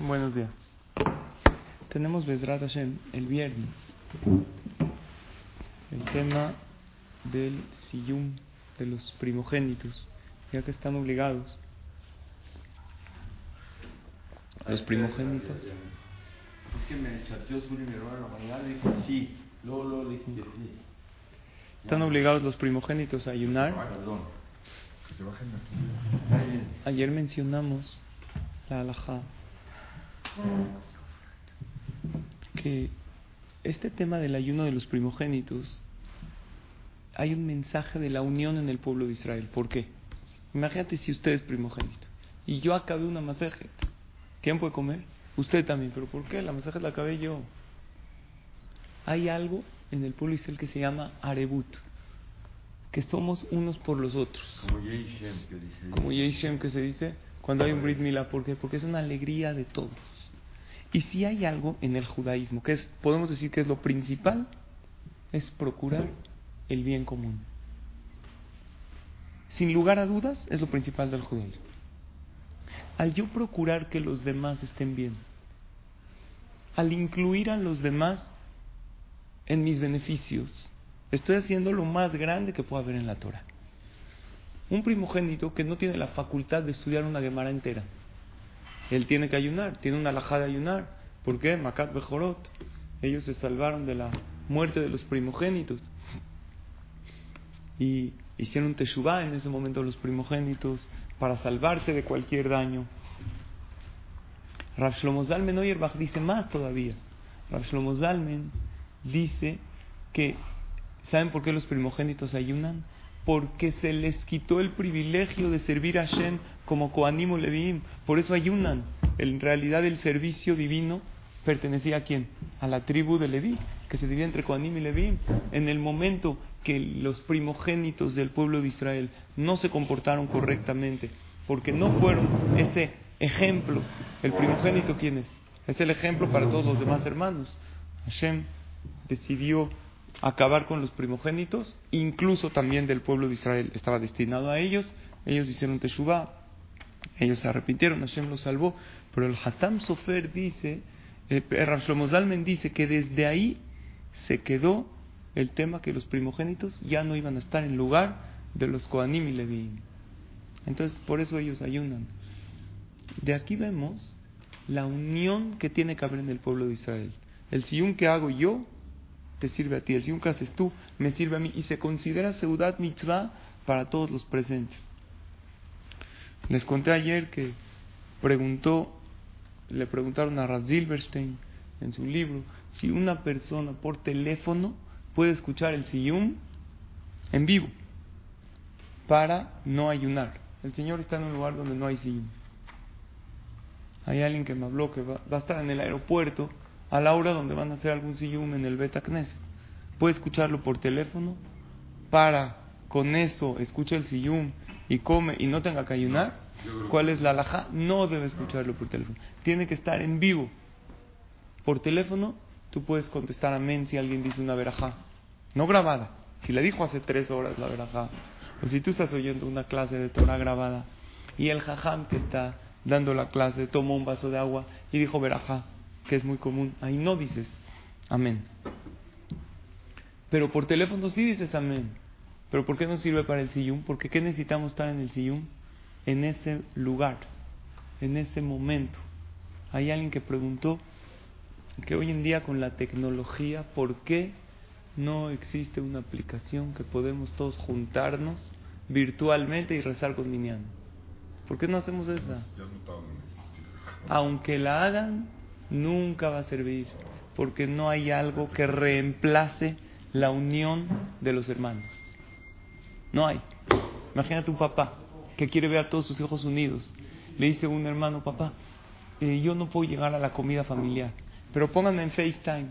Buenos días. Tenemos Bezrat Hashem el viernes. El tema del siyum de los primogénitos, ya que están obligados. Los primogénitos. Es que me chateó su mi hermano la mañana, dije sí, luego, luego le dije sí. Están obligados los primogénitos a ayunar. Perdón. Ayer mencionamos la halajá que este tema del ayuno de los primogénitos hay un mensaje de la unión en el pueblo de Israel. ¿Por qué? Imagínate si usted es primogénito y yo acabé una masajet. ¿Quién puede comer? Usted también. ¿Pero por qué? La masajet la acabé yo. Hay algo en el pueblo de Israel que se llama Arebut, que somos unos por los otros. Como dice. Que se dice cuando hay un Brit Milá. ¿Por qué? Porque es una alegría de todos. Y si hay algo en el judaísmo que es, podemos decir que es lo principal, es procurar el bien común. Sin lugar a dudas, es lo principal del judaísmo. Al yo procurar que los demás estén bien, al incluir a los demás en mis beneficios, estoy haciendo lo más grande que pueda haber en la Torah. Un primogénito que no tiene la facultad de estudiar una Gemara entera, él tiene que ayunar, tiene una alajá de ayunar. ¿Por qué? Makat Bejorot. Ellos se salvaron de la muerte de los primogénitos. Y hicieron teshuvah en ese momento los primogénitos para salvarse de cualquier daño. Rav Shlomo Zalmen Oyerbach dice más todavía. Rav Shlomo Zalmen dice que, ¿saben por qué los primogénitos ayunan? Porque se les quitó el privilegio de servir a Hashem como Koanim o Levim. Por eso ayunan. En realidad el servicio divino pertenecía a quién? A la tribu de Leví, que se dividía entre Koanim y Levim. En el momento que los primogénitos del pueblo de Israel no se comportaron correctamente, porque no fueron ese ejemplo, el primogénito quién es? Es el ejemplo para todos los demás hermanos. Hashem decidió acabar con los primogénitos, incluso también del pueblo de Israel. Estaba destinado a ellos, ellos hicieron Teshuvah, ellos se arrepintieron, Hashem los salvó. Pero el Hatam Sofer dice, el dice que desde ahí se quedó el tema que los primogénitos ya no iban a estar en lugar de los Koanim y. Entonces, por eso ellos ayunan. De aquí vemos la unión que tiene que haber en el pueblo de Israel. El siyum que hago yo te sirve a ti. El que haces tú me sirve a mí. Y se considera Seudat Mitzvah para todos los presentes. Les conté ayer que preguntó, le preguntaron a Raz Silverstein en su libro si una persona por teléfono puede escuchar el siyum en vivo para no ayunar. El Señor está en un lugar donde no hay siyum. Hay alguien que me habló que va, va a estar en el aeropuerto a la hora donde van a hacer algún sillum en el Beta Knesset. Puede escucharlo por teléfono para con eso escucha el sillum y come y no tenga que ayunar. ¿Cuál es la alhaja? No debe escucharlo por teléfono. Tiene que estar en vivo. Por teléfono tú puedes contestar amén si alguien dice una verajá. No grabada. Si le dijo hace tres horas la verajá. O si tú estás oyendo una clase de Torah grabada y el jajam que está dando la clase tomó un vaso de agua y dijo verajá que es muy común, ahí no dices amén. Pero por teléfono sí dices amén. Pero ¿por qué no sirve para el sillum? Porque ¿qué necesitamos estar en el sillum? En ese lugar, en ese momento. Hay alguien que preguntó que hoy en día con la tecnología, ¿por qué no existe una aplicación que podemos todos juntarnos virtualmente y rezar con Minyan? ¿Por qué no hacemos esa? Aunque la hagan, nunca va a servir, porque no hay algo que reemplace la unión de los hermanos. No hay. Imagínate un papá que quiere ver a todos sus hijos unidos Le dice un hermano, papá, eh, yo no puedo llegar a la comida familiar, pero pónganme en FaceTime.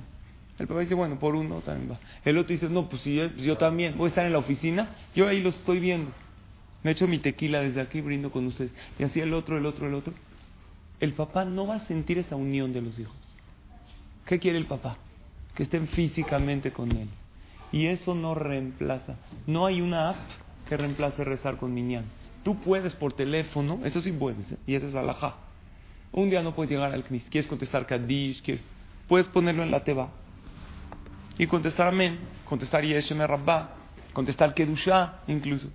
El papá dice, bueno, por uno también va. El otro dice, no, pues si yo, yo también voy a estar en la oficina, yo ahí los estoy viendo. Me echo mi tequila desde aquí, brindo con ustedes. Y así el otro, el otro, el otro. El papá no va a sentir esa unión de los hijos. ¿Qué quiere el papá? Que estén físicamente con él. Y eso no reemplaza. No hay una app que reemplace rezar con Minyan. Tú puedes por teléfono, eso sí puedes, ¿eh? y eso es alajá. Un día no puedes llegar al Knis, quieres contestar Kaddish, quieres, puedes ponerlo en la teba y contestar Amén, contestar Yeshem Rabba, contestar Kedusha incluso.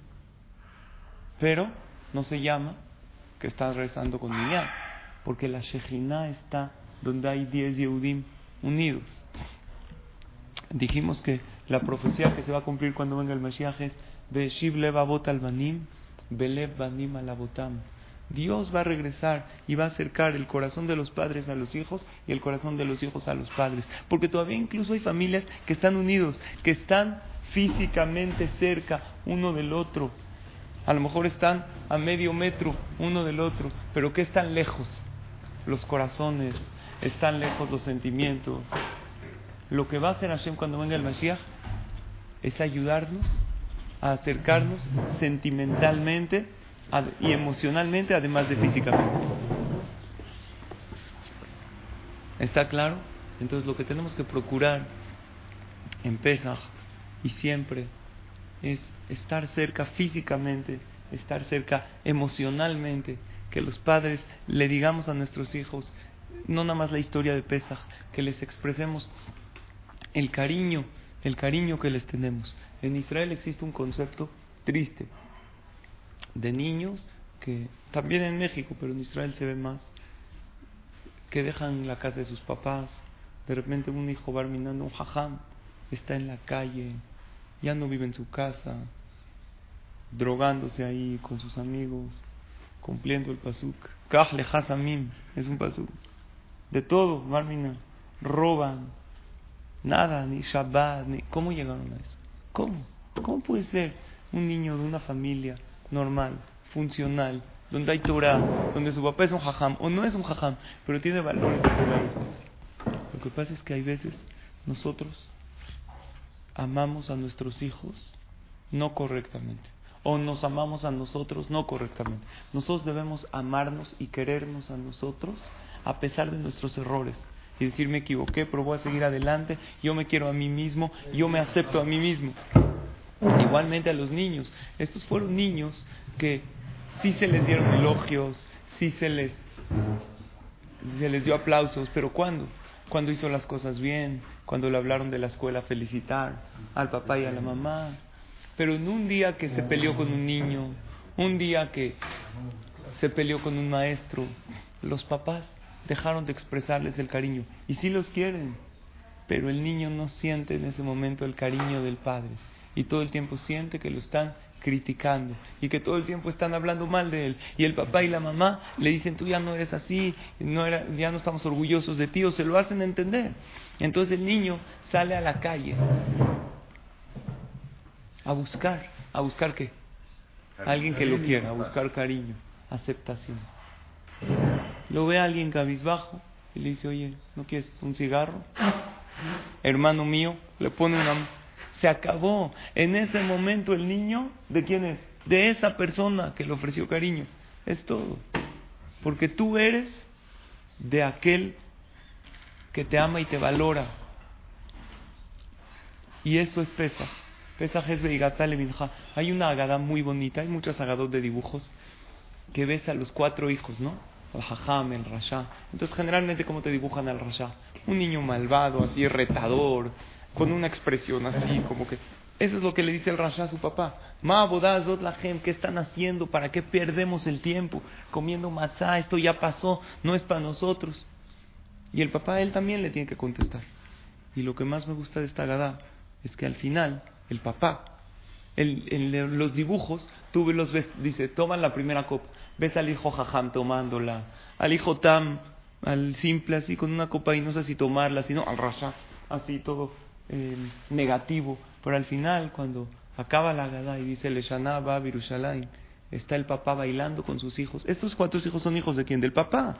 Pero no se llama que estás rezando con Minyan, porque la Shejina está donde hay 10 Yehudim unidos. Dijimos que la profecía que se va a cumplir cuando venga el Mashiach es Beshiv Levavot al-Banim, Belev Banim al-Abotam. Dios va a regresar y va a acercar el corazón de los padres a los hijos y el corazón de los hijos a los padres. Porque todavía incluso hay familias que están unidos, que están físicamente cerca uno del otro. A lo mejor están a medio metro uno del otro, pero que están lejos los corazones, están lejos los sentimientos. Lo que va a hacer Hashem cuando venga el Mashiach es ayudarnos a acercarnos sentimentalmente y emocionalmente, además de físicamente. ¿Está claro? Entonces lo que tenemos que procurar en Pesach y siempre es estar cerca físicamente, estar cerca emocionalmente, que los padres le digamos a nuestros hijos, no nada más la historia de Pesach, que les expresemos el cariño, el cariño que les tenemos. En Israel existe un concepto triste de niños que también en México, pero en Israel se ve más, que dejan la casa de sus papás, de repente un hijo va mirando un jajam, está en la calle, ya no vive en su casa, drogándose ahí con sus amigos, cumpliendo el pasuk. Kahle Hasamim es un pasuk. De todo, Marmina, roban, nada, ni Shabbat, ni. ¿Cómo llegaron a eso? ¿Cómo? ¿Cómo puede ser un niño de una familia normal, funcional, donde hay Torah, donde su papá es un jajam, o no es un jajam, pero tiene valores Lo que pasa es que hay veces nosotros amamos a nuestros hijos no correctamente, o nos amamos a nosotros no correctamente. Nosotros debemos amarnos y querernos a nosotros a pesar de nuestros errores. Y decir, me equivoqué, pero voy a seguir adelante, yo me quiero a mí mismo, yo me acepto a mí mismo. Igualmente a los niños. Estos fueron niños que sí se les dieron elogios, sí se les, se les dio aplausos, pero ¿cuándo? Cuando hizo las cosas bien, cuando le hablaron de la escuela felicitar al papá y a la mamá. Pero en un día que se peleó con un niño, un día que se peleó con un maestro, los papás dejaron de expresarles el cariño. Y sí los quieren, pero el niño no siente en ese momento el cariño del padre. Y todo el tiempo siente que lo están criticando y que todo el tiempo están hablando mal de él. Y el papá y la mamá le dicen tú ya no eres así no era, ya no estamos orgullosos de ti o se lo hacen entender. Entonces el niño sale a la calle a buscar a buscar qué alguien que lo quiera a buscar cariño aceptación lo ve a alguien cabizbajo y le dice oye no quieres un cigarro hermano mío le pone una se acabó. En ese momento el niño, ¿de quién es? De esa persona que le ofreció cariño. Es todo. Porque tú eres de aquel que te ama y te valora. Y eso es Pesach. Pesach es Hay una agada muy bonita, hay muchos agados de dibujos que ves a los cuatro hijos, ¿no? El Hajam, el Rasha. Entonces, generalmente, ¿cómo te dibujan al Rasha? Un niño malvado, así retador, con una expresión así, como que eso es lo que le dice el Rasha a su papá. Ma bodazot la ¿qué están haciendo? ¿Para qué perdemos el tiempo comiendo matzá? Esto ya pasó, no es para nosotros. Y el papá, él también le tiene que contestar. Y lo que más me gusta de esta gada es que al final, el papá, en los dibujos, tú los ves, dice, toman la primera copa. Ves al hijo Jajam tomándola, al hijo Tam, al simple así, con una copa y no sé si tomarla, sino al Rasha, así todo negativo, pero al final cuando acaba la Gada y dice Leshana va está el papá bailando con sus hijos. Estos cuatro hijos son hijos de quién? Del papá.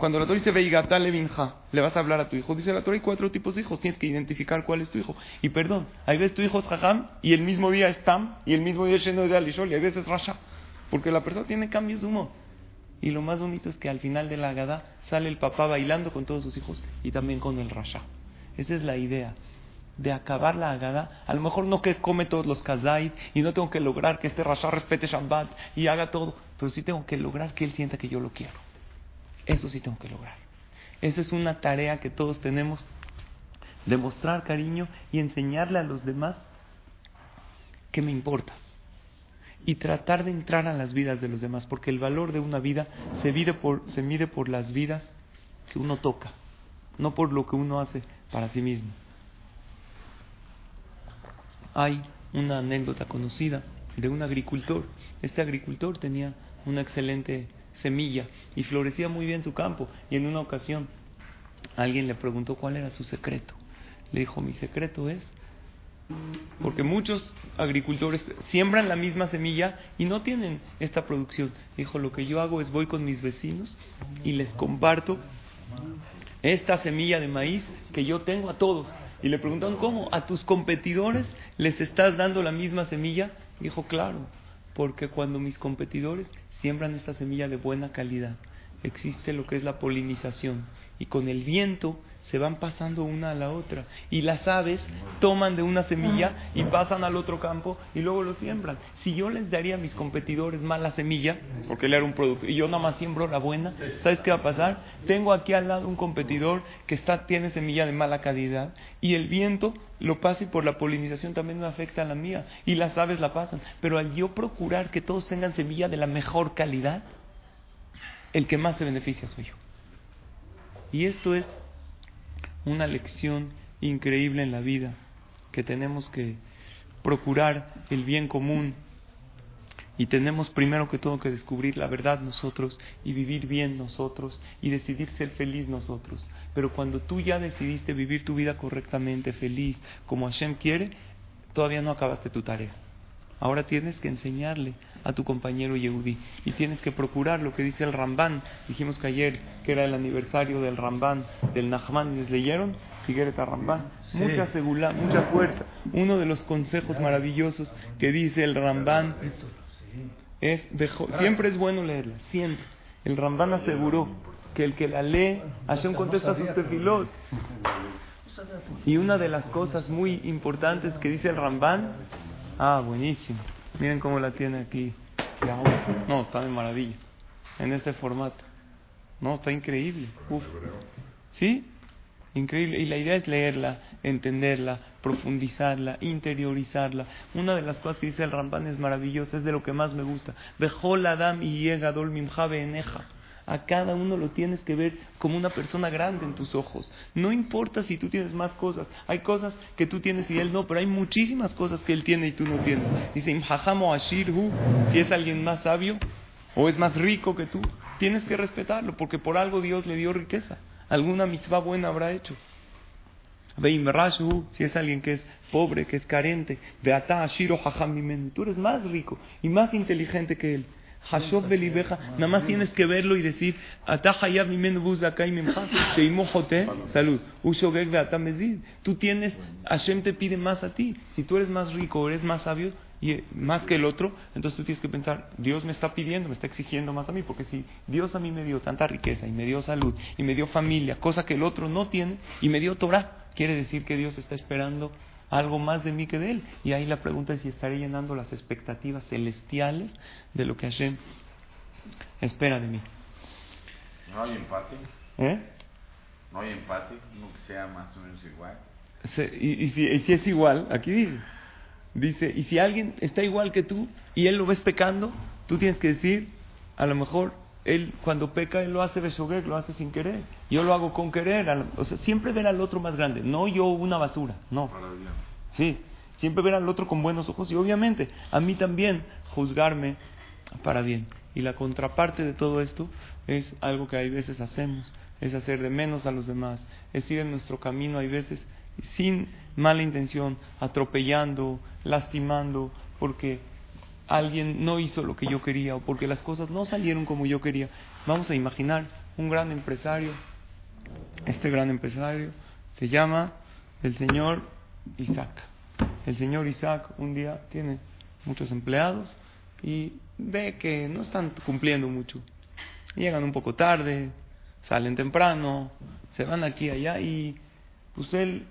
Cuando la Torah dice Veigatale Binja, le vas a hablar a tu hijo. Dice la Torah hay cuatro tipos de hijos. Tienes que identificar cuál es tu hijo. Y perdón, hay veces tu hijo es Jajam y el mismo día es Tam y el mismo día es lleno de Alishol y hay veces Rasha. Porque la persona tiene cambios de humor. Y lo más bonito es que al final de la Agada sale el papá bailando con todos sus hijos y también con el Rasha. Esa es la idea de acabar la Agada. A lo mejor no que come todos los kazai y no tengo que lograr que este Rasha respete Shabbat y haga todo, pero sí tengo que lograr que él sienta que yo lo quiero. Eso sí tengo que lograr. Esa es una tarea que todos tenemos, demostrar cariño y enseñarle a los demás que me importa y tratar de entrar a las vidas de los demás, porque el valor de una vida se mide por, se mide por las vidas que uno toca, no por lo que uno hace para sí mismo. Hay una anécdota conocida de un agricultor. Este agricultor tenía una excelente semilla y florecía muy bien su campo. Y en una ocasión alguien le preguntó cuál era su secreto. Le dijo, mi secreto es porque muchos agricultores siembran la misma semilla y no tienen esta producción. Dijo, lo que yo hago es voy con mis vecinos y les comparto esta semilla de maíz que yo tengo a todos. Y le preguntan, ¿cómo? ¿A tus competidores les estás dando la misma semilla? Dijo, claro, porque cuando mis competidores siembran esta semilla de buena calidad, existe lo que es la polinización. Y con el viento se van pasando una a la otra. Y las aves toman de una semilla y pasan al otro campo y luego lo siembran. Si yo les daría a mis competidores mala semilla, porque él era un producto, y yo nada más siembro la buena, ¿sabes qué va a pasar? Tengo aquí al lado un competidor que está, tiene semilla de mala calidad y el viento lo pasa y por la polinización también me afecta a la mía y las aves la pasan. Pero al yo procurar que todos tengan semilla de la mejor calidad, el que más se beneficia soy yo. Y esto es una lección increíble en la vida, que tenemos que procurar el bien común y tenemos primero que todo que descubrir la verdad nosotros y vivir bien nosotros y decidir ser feliz nosotros. Pero cuando tú ya decidiste vivir tu vida correctamente, feliz, como Hashem quiere, todavía no acabaste tu tarea. Ahora tienes que enseñarle a tu compañero Yehudi y tienes que procurar lo que dice el Ramban. Dijimos que ayer que era el aniversario del Ramban, del Nahman, ¿les leyeron? Figueres Ramban. Mucha seguridad, mucha fuerza. Uno de los consejos maravillosos que dice el Ramban es, siempre es bueno leerla, siempre. El Ramban aseguró que el que la lee, Hashem contesta sus tefilot. Y una de las cosas muy importantes que dice el Ramban Ah, buenísimo. Miren cómo la tiene aquí. No, está de maravilla. En este formato. No, está increíble. Uf. ¿Sí? Increíble. Y la idea es leerla, entenderla, profundizarla, interiorizarla. Una de las cosas que dice el Ramban es maravillosa, es de lo que más me gusta. Bejol Adam y Yegadol Mimjabe Eneja. A cada uno lo tienes que ver como una persona grande en tus ojos. No importa si tú tienes más cosas. Hay cosas que tú tienes y él no, pero hay muchísimas cosas que él tiene y tú no tienes. Dice, Imhajamo Ashirhu, si es alguien más sabio o es más rico que tú, tienes que respetarlo, porque por algo Dios le dio riqueza. Alguna mitzvah buena habrá hecho. Si es alguien que es pobre, que es carente, Beata Ashiro tú eres más rico y más inteligente que él. Hashov Belibeja, nada más tienes que verlo y decir, salud, Tú tienes, Hashem te pide más a ti. Si tú eres más rico, eres más sabio, y más que el otro, entonces tú tienes que pensar, Dios me está pidiendo, me está exigiendo más a mí, porque si Dios a mí me dio tanta riqueza y me dio salud y me dio familia, cosa que el otro no tiene, y me dio Torah, quiere decir que Dios está esperando algo más de mí que de él. Y ahí la pregunta es si estaré llenando las expectativas celestiales de lo que Hashem espera de mí. No hay empate. ¿Eh? No hay empate, no que sea más o menos igual. y, si, y si es igual, aquí dice, dice, y si alguien está igual que tú y él lo ves pecando, tú tienes que decir, a lo mejor él cuando peca, él lo hace besoguer, lo hace sin querer. Yo lo hago con querer. O sea, siempre ver al otro más grande, no yo una basura, no. Sí, siempre ver al otro con buenos ojos y obviamente a mí también juzgarme para bien. Y la contraparte de todo esto es algo que hay veces hacemos, es hacer de menos a los demás, es ir en nuestro camino, hay veces sin mala intención, atropellando, lastimando, porque alguien no hizo lo que yo quería o porque las cosas no salieron como yo quería. Vamos a imaginar un gran empresario. Este gran empresario se llama el señor Isaac. El señor Isaac un día tiene muchos empleados y ve que no están cumpliendo mucho. Llegan un poco tarde, salen temprano, se van aquí y allá y pues él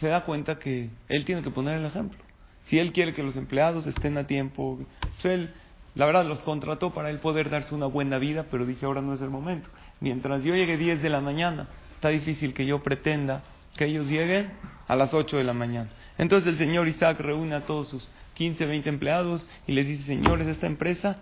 se da cuenta que él tiene que poner el ejemplo. Si él quiere que los empleados estén a tiempo, pues él, la verdad, los contrató para él poder darse una buena vida, pero dice ahora no es el momento. Mientras yo llegue 10 de la mañana, está difícil que yo pretenda que ellos lleguen a las 8 de la mañana. Entonces el señor Isaac reúne a todos sus 15, 20 empleados y les dice, señores, esta empresa,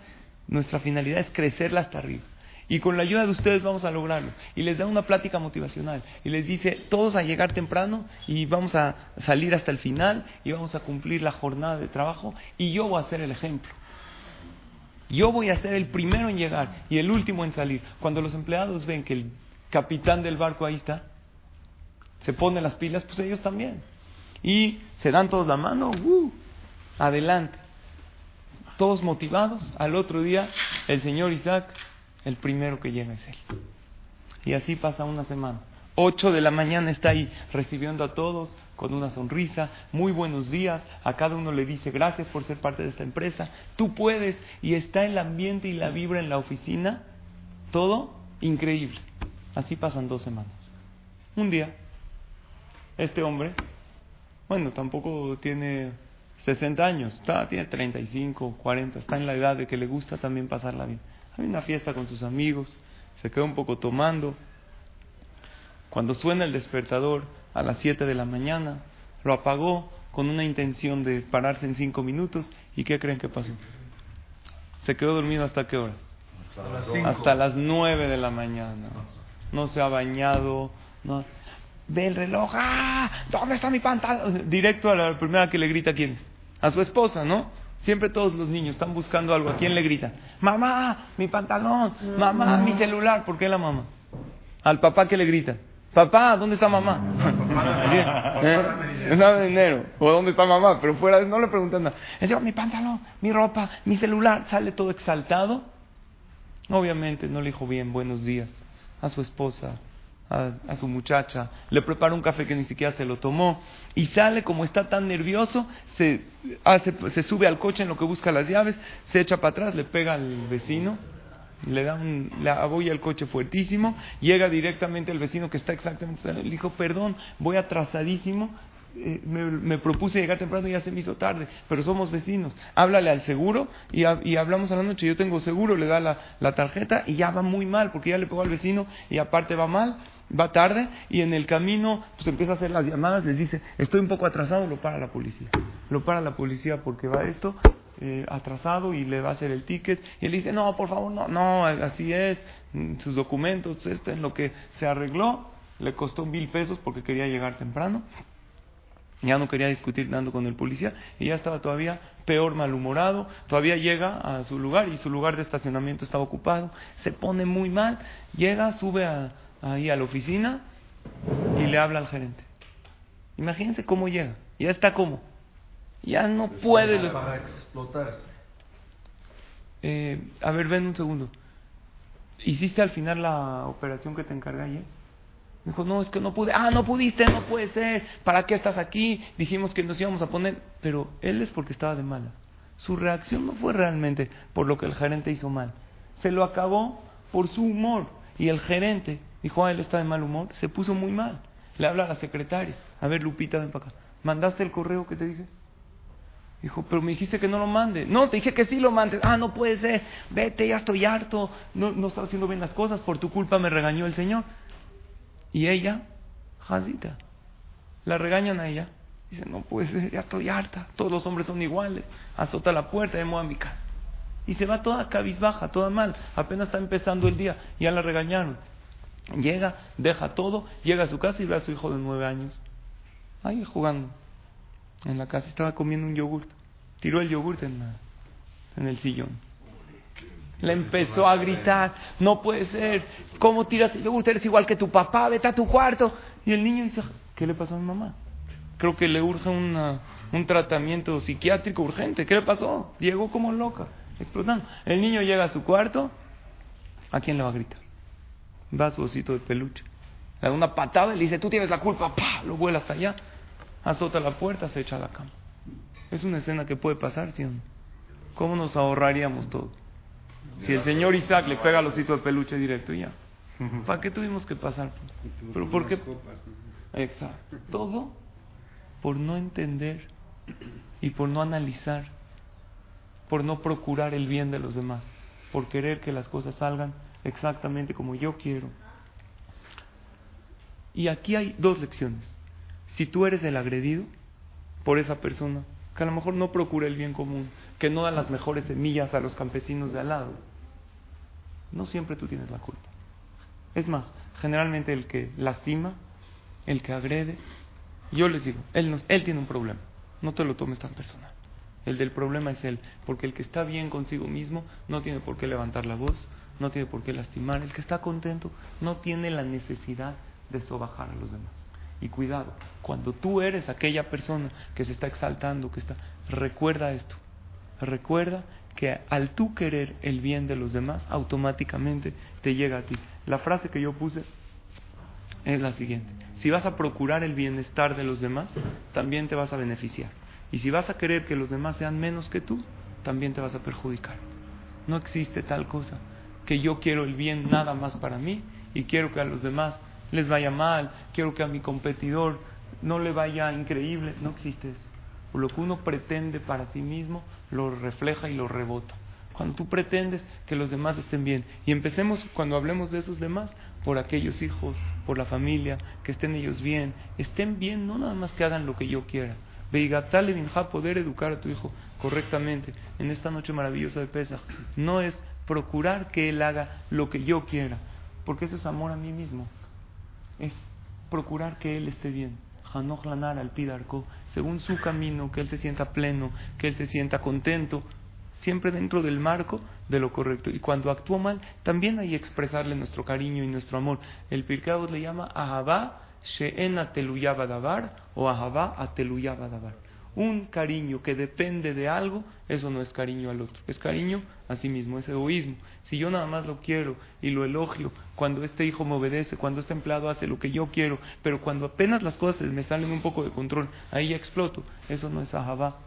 nuestra finalidad es crecerla hasta arriba. Y con la ayuda de ustedes vamos a lograrlo. Y les da una plática motivacional. Y les dice, todos a llegar temprano y vamos a salir hasta el final y vamos a cumplir la jornada de trabajo. Y yo voy a ser el ejemplo. Yo voy a ser el primero en llegar y el último en salir. Cuando los empleados ven que el capitán del barco ahí está, se pone las pilas, pues ellos también. Y se dan todos la mano, ¡uh! adelante. Todos motivados. Al otro día, el señor Isaac el primero que llega es él. Y así pasa una semana. Ocho de la mañana está ahí recibiendo a todos con una sonrisa, muy buenos días, a cada uno le dice gracias por ser parte de esta empresa, tú puedes y está el ambiente y la vibra en la oficina, todo increíble. Así pasan dos semanas. Un día, este hombre, bueno, tampoco tiene 60 años, está, tiene 35, 40, está en la edad de que le gusta también pasarla bien. Hay una fiesta con sus amigos, se quedó un poco tomando. Cuando suena el despertador a las 7 de la mañana, lo apagó con una intención de pararse en 5 minutos. ¿Y qué creen que pasó? Se quedó dormido hasta qué hora? Hasta las, 9 de la mañana. No se ha bañado. No. Ve el reloj. ¡Ah! ¿Dónde está mi pantalón? Directo a la primera que le grita quién es. A su esposa, ¿no? Siempre todos los niños están buscando algo. ¿A quién le gritan? Mamá, mi pantalón. Mamá, mi celular. ¿Por qué la mamá? Al papá que le grita. Papá, ¿dónde está mamá? ¿Eh? de enero. ¿O dónde está mamá? Pero fuera no le preguntan nada. Digo, mi pantalón, mi ropa, mi celular. Sale todo exaltado. Obviamente no le dijo bien buenos días a su esposa, a, su muchacha, le prepara un café que ni siquiera se lo tomó y sale como está tan nervioso, se, hace, se sube al coche en lo que busca las llaves, se echa para atrás, le pega al vecino, le da un, le aboya el coche fuertísimo, llega directamente al vecino que está exactamente, le dijo, perdón, voy atrasadísimo, eh, me, propuse llegar temprano y ya se me hizo tarde, pero somos vecinos. Háblale al seguro y, hablamos a la noche. Yo tengo seguro, le da la, la, tarjeta y ya va muy mal porque ya le pegó al vecino y aparte va mal va tarde y en el camino pues empieza a hacer las llamadas, les dice, estoy un poco atrasado, lo para la policía. Lo para la policía porque va esto eh, atrasado y le va a hacer el ticket. Y él dice, no, por favor, no, no, así es, sus documentos, esto en lo que se arregló, le costó mil pesos porque quería llegar temprano. Ya no quería discutir tanto con el policía y ya estaba todavía peor malhumorado. Todavía llega a su lugar y su lugar de estacionamiento estaba ocupado. Se pone muy mal, llega, sube a, ahí a la oficina y le habla al gerente. Imagínense cómo llega. Ya está como. Ya no puede. Para explotarse. Eh, a ver, ven un segundo. ¿Hiciste al final la operación que te encargué ayer? dijo, no, es que no pude. Ah, no pudiste, no puede ser. ¿Para qué estás aquí? Dijimos que nos íbamos a poner. Pero él es porque estaba de mala. Su reacción no fue realmente por lo que el gerente hizo mal. Se lo acabó por su humor. Y el gerente Dijo, ah, él está de mal humor. Se puso muy mal. Le habla a la secretaria. A ver, Lupita, ven para acá. ¿Mandaste el correo que te dije? Dijo, pero me dijiste que no lo mande. No, te dije que sí lo mandes. Ah, no puede ser. Vete, ya estoy harto. No, no estás haciendo bien las cosas. Por tu culpa me regañó el Señor. Y ella, jazita. La regañan a ella. Dice, no puede ser, ya estoy harta. Todos los hombres son iguales. Azota la puerta me a mi casa. Y se va toda cabizbaja, toda mal. Apenas está empezando el día. Ya la regañaron. Llega, deja todo, llega a su casa y ve a su hijo de nueve años ahí jugando en la casa. Estaba comiendo un yogurt. Tiró el yogurt en, en el sillón. Le empezó a gritar, no puede ser, ¿cómo tiras el yogurt? Eres igual que tu papá, vete a tu cuarto. Y el niño dice, ¿qué le pasó a mi mamá? Creo que le urge una, un tratamiento psiquiátrico urgente. ¿Qué le pasó? Llegó como loca, explotando. El niño llega a su cuarto, ¿a quién le va a gritar? Va su osito de peluche. Le da una patada y le dice, tú tienes la culpa, ¡Pah! lo vuela hasta allá, azota la puerta, se echa a la cama. Es una escena que puede pasar, ¿sí? ¿Cómo nos ahorraríamos todo? Si el señor Isaac le pega al osito de peluche directo y ya. ¿Para qué tuvimos que pasar? ¿Pero por qué? Exacto. Todo por no entender y por no analizar, por no procurar el bien de los demás, por querer que las cosas salgan exactamente como yo quiero. Y aquí hay dos lecciones. Si tú eres el agredido por esa persona, que a lo mejor no procura el bien común, que no da las mejores semillas a los campesinos de al lado, no siempre tú tienes la culpa. Es más, generalmente el que lastima, el que agrede, yo les digo, él, él tiene un problema, no te lo tomes tan personal. El del problema es él, porque el que está bien consigo mismo no tiene por qué levantar la voz, no tiene por qué lastimar. El que está contento no tiene la necesidad de sobajar a los demás. Y cuidado, cuando tú eres aquella persona que se está exaltando, que está, recuerda esto. Recuerda que al tú querer el bien de los demás, automáticamente te llega a ti. La frase que yo puse es la siguiente. Si vas a procurar el bienestar de los demás, también te vas a beneficiar. Y si vas a querer que los demás sean menos que tú, también te vas a perjudicar. No existe tal cosa que yo quiero el bien nada más para mí y quiero que a los demás les vaya mal, quiero que a mi competidor no le vaya increíble. No existe eso. Lo que uno pretende para sí mismo lo refleja y lo rebota. Cuando tú pretendes que los demás estén bien. Y empecemos, cuando hablemos de esos demás, por aquellos hijos, por la familia, que estén ellos bien. Estén bien, no nada más que hagan lo que yo quiera. Veigatale vinja poder educar a tu hijo correctamente en esta noche maravillosa de Pesach. No es procurar que él haga lo que yo quiera, porque eso es amor a mí mismo. Es procurar que él esté bien. Hanoch Lanar al Pidarco, según su camino, que él se sienta pleno, que él se sienta contento, siempre dentro del marco de lo correcto. Y cuando actúa mal, también hay que expresarle nuestro cariño y nuestro amor. El Pirkei le llama Ahabá She'en Dabar o Ahabá Dabar un cariño que depende de algo, eso no es cariño al otro, es cariño a sí mismo, es egoísmo. Si yo nada más lo quiero y lo elogio, cuando este hijo me obedece, cuando este empleado hace lo que yo quiero, pero cuando apenas las cosas me salen un poco de control, ahí ya exploto, eso no es ahabá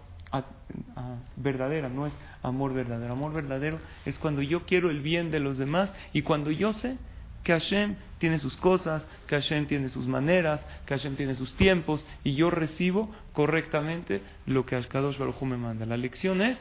verdadera, no es amor verdadero. Amor verdadero es cuando yo quiero el bien de los demás y cuando yo sé que Hashem tiene sus cosas, que Hashem tiene sus maneras, que Hashem tiene sus tiempos y yo recibo correctamente lo que Ashkadosh Baruj me manda. La lección es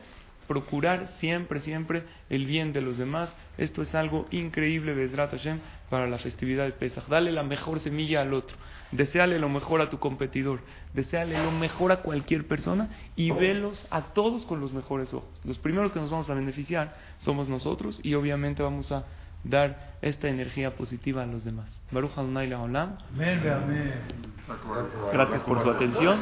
procurar siempre, siempre el bien de los demás. Esto es algo increíble, Bezrat Hashem, para la festividad de Pesach. Dale la mejor semilla al otro. Deseale lo mejor a tu competidor. Deseale lo mejor a cualquier persona y velos a todos con los mejores ojos. Los primeros que nos vamos a beneficiar somos nosotros y obviamente vamos a dar esta energía positiva a los demás. Baruch Adonai Olam. Gracias por su atención.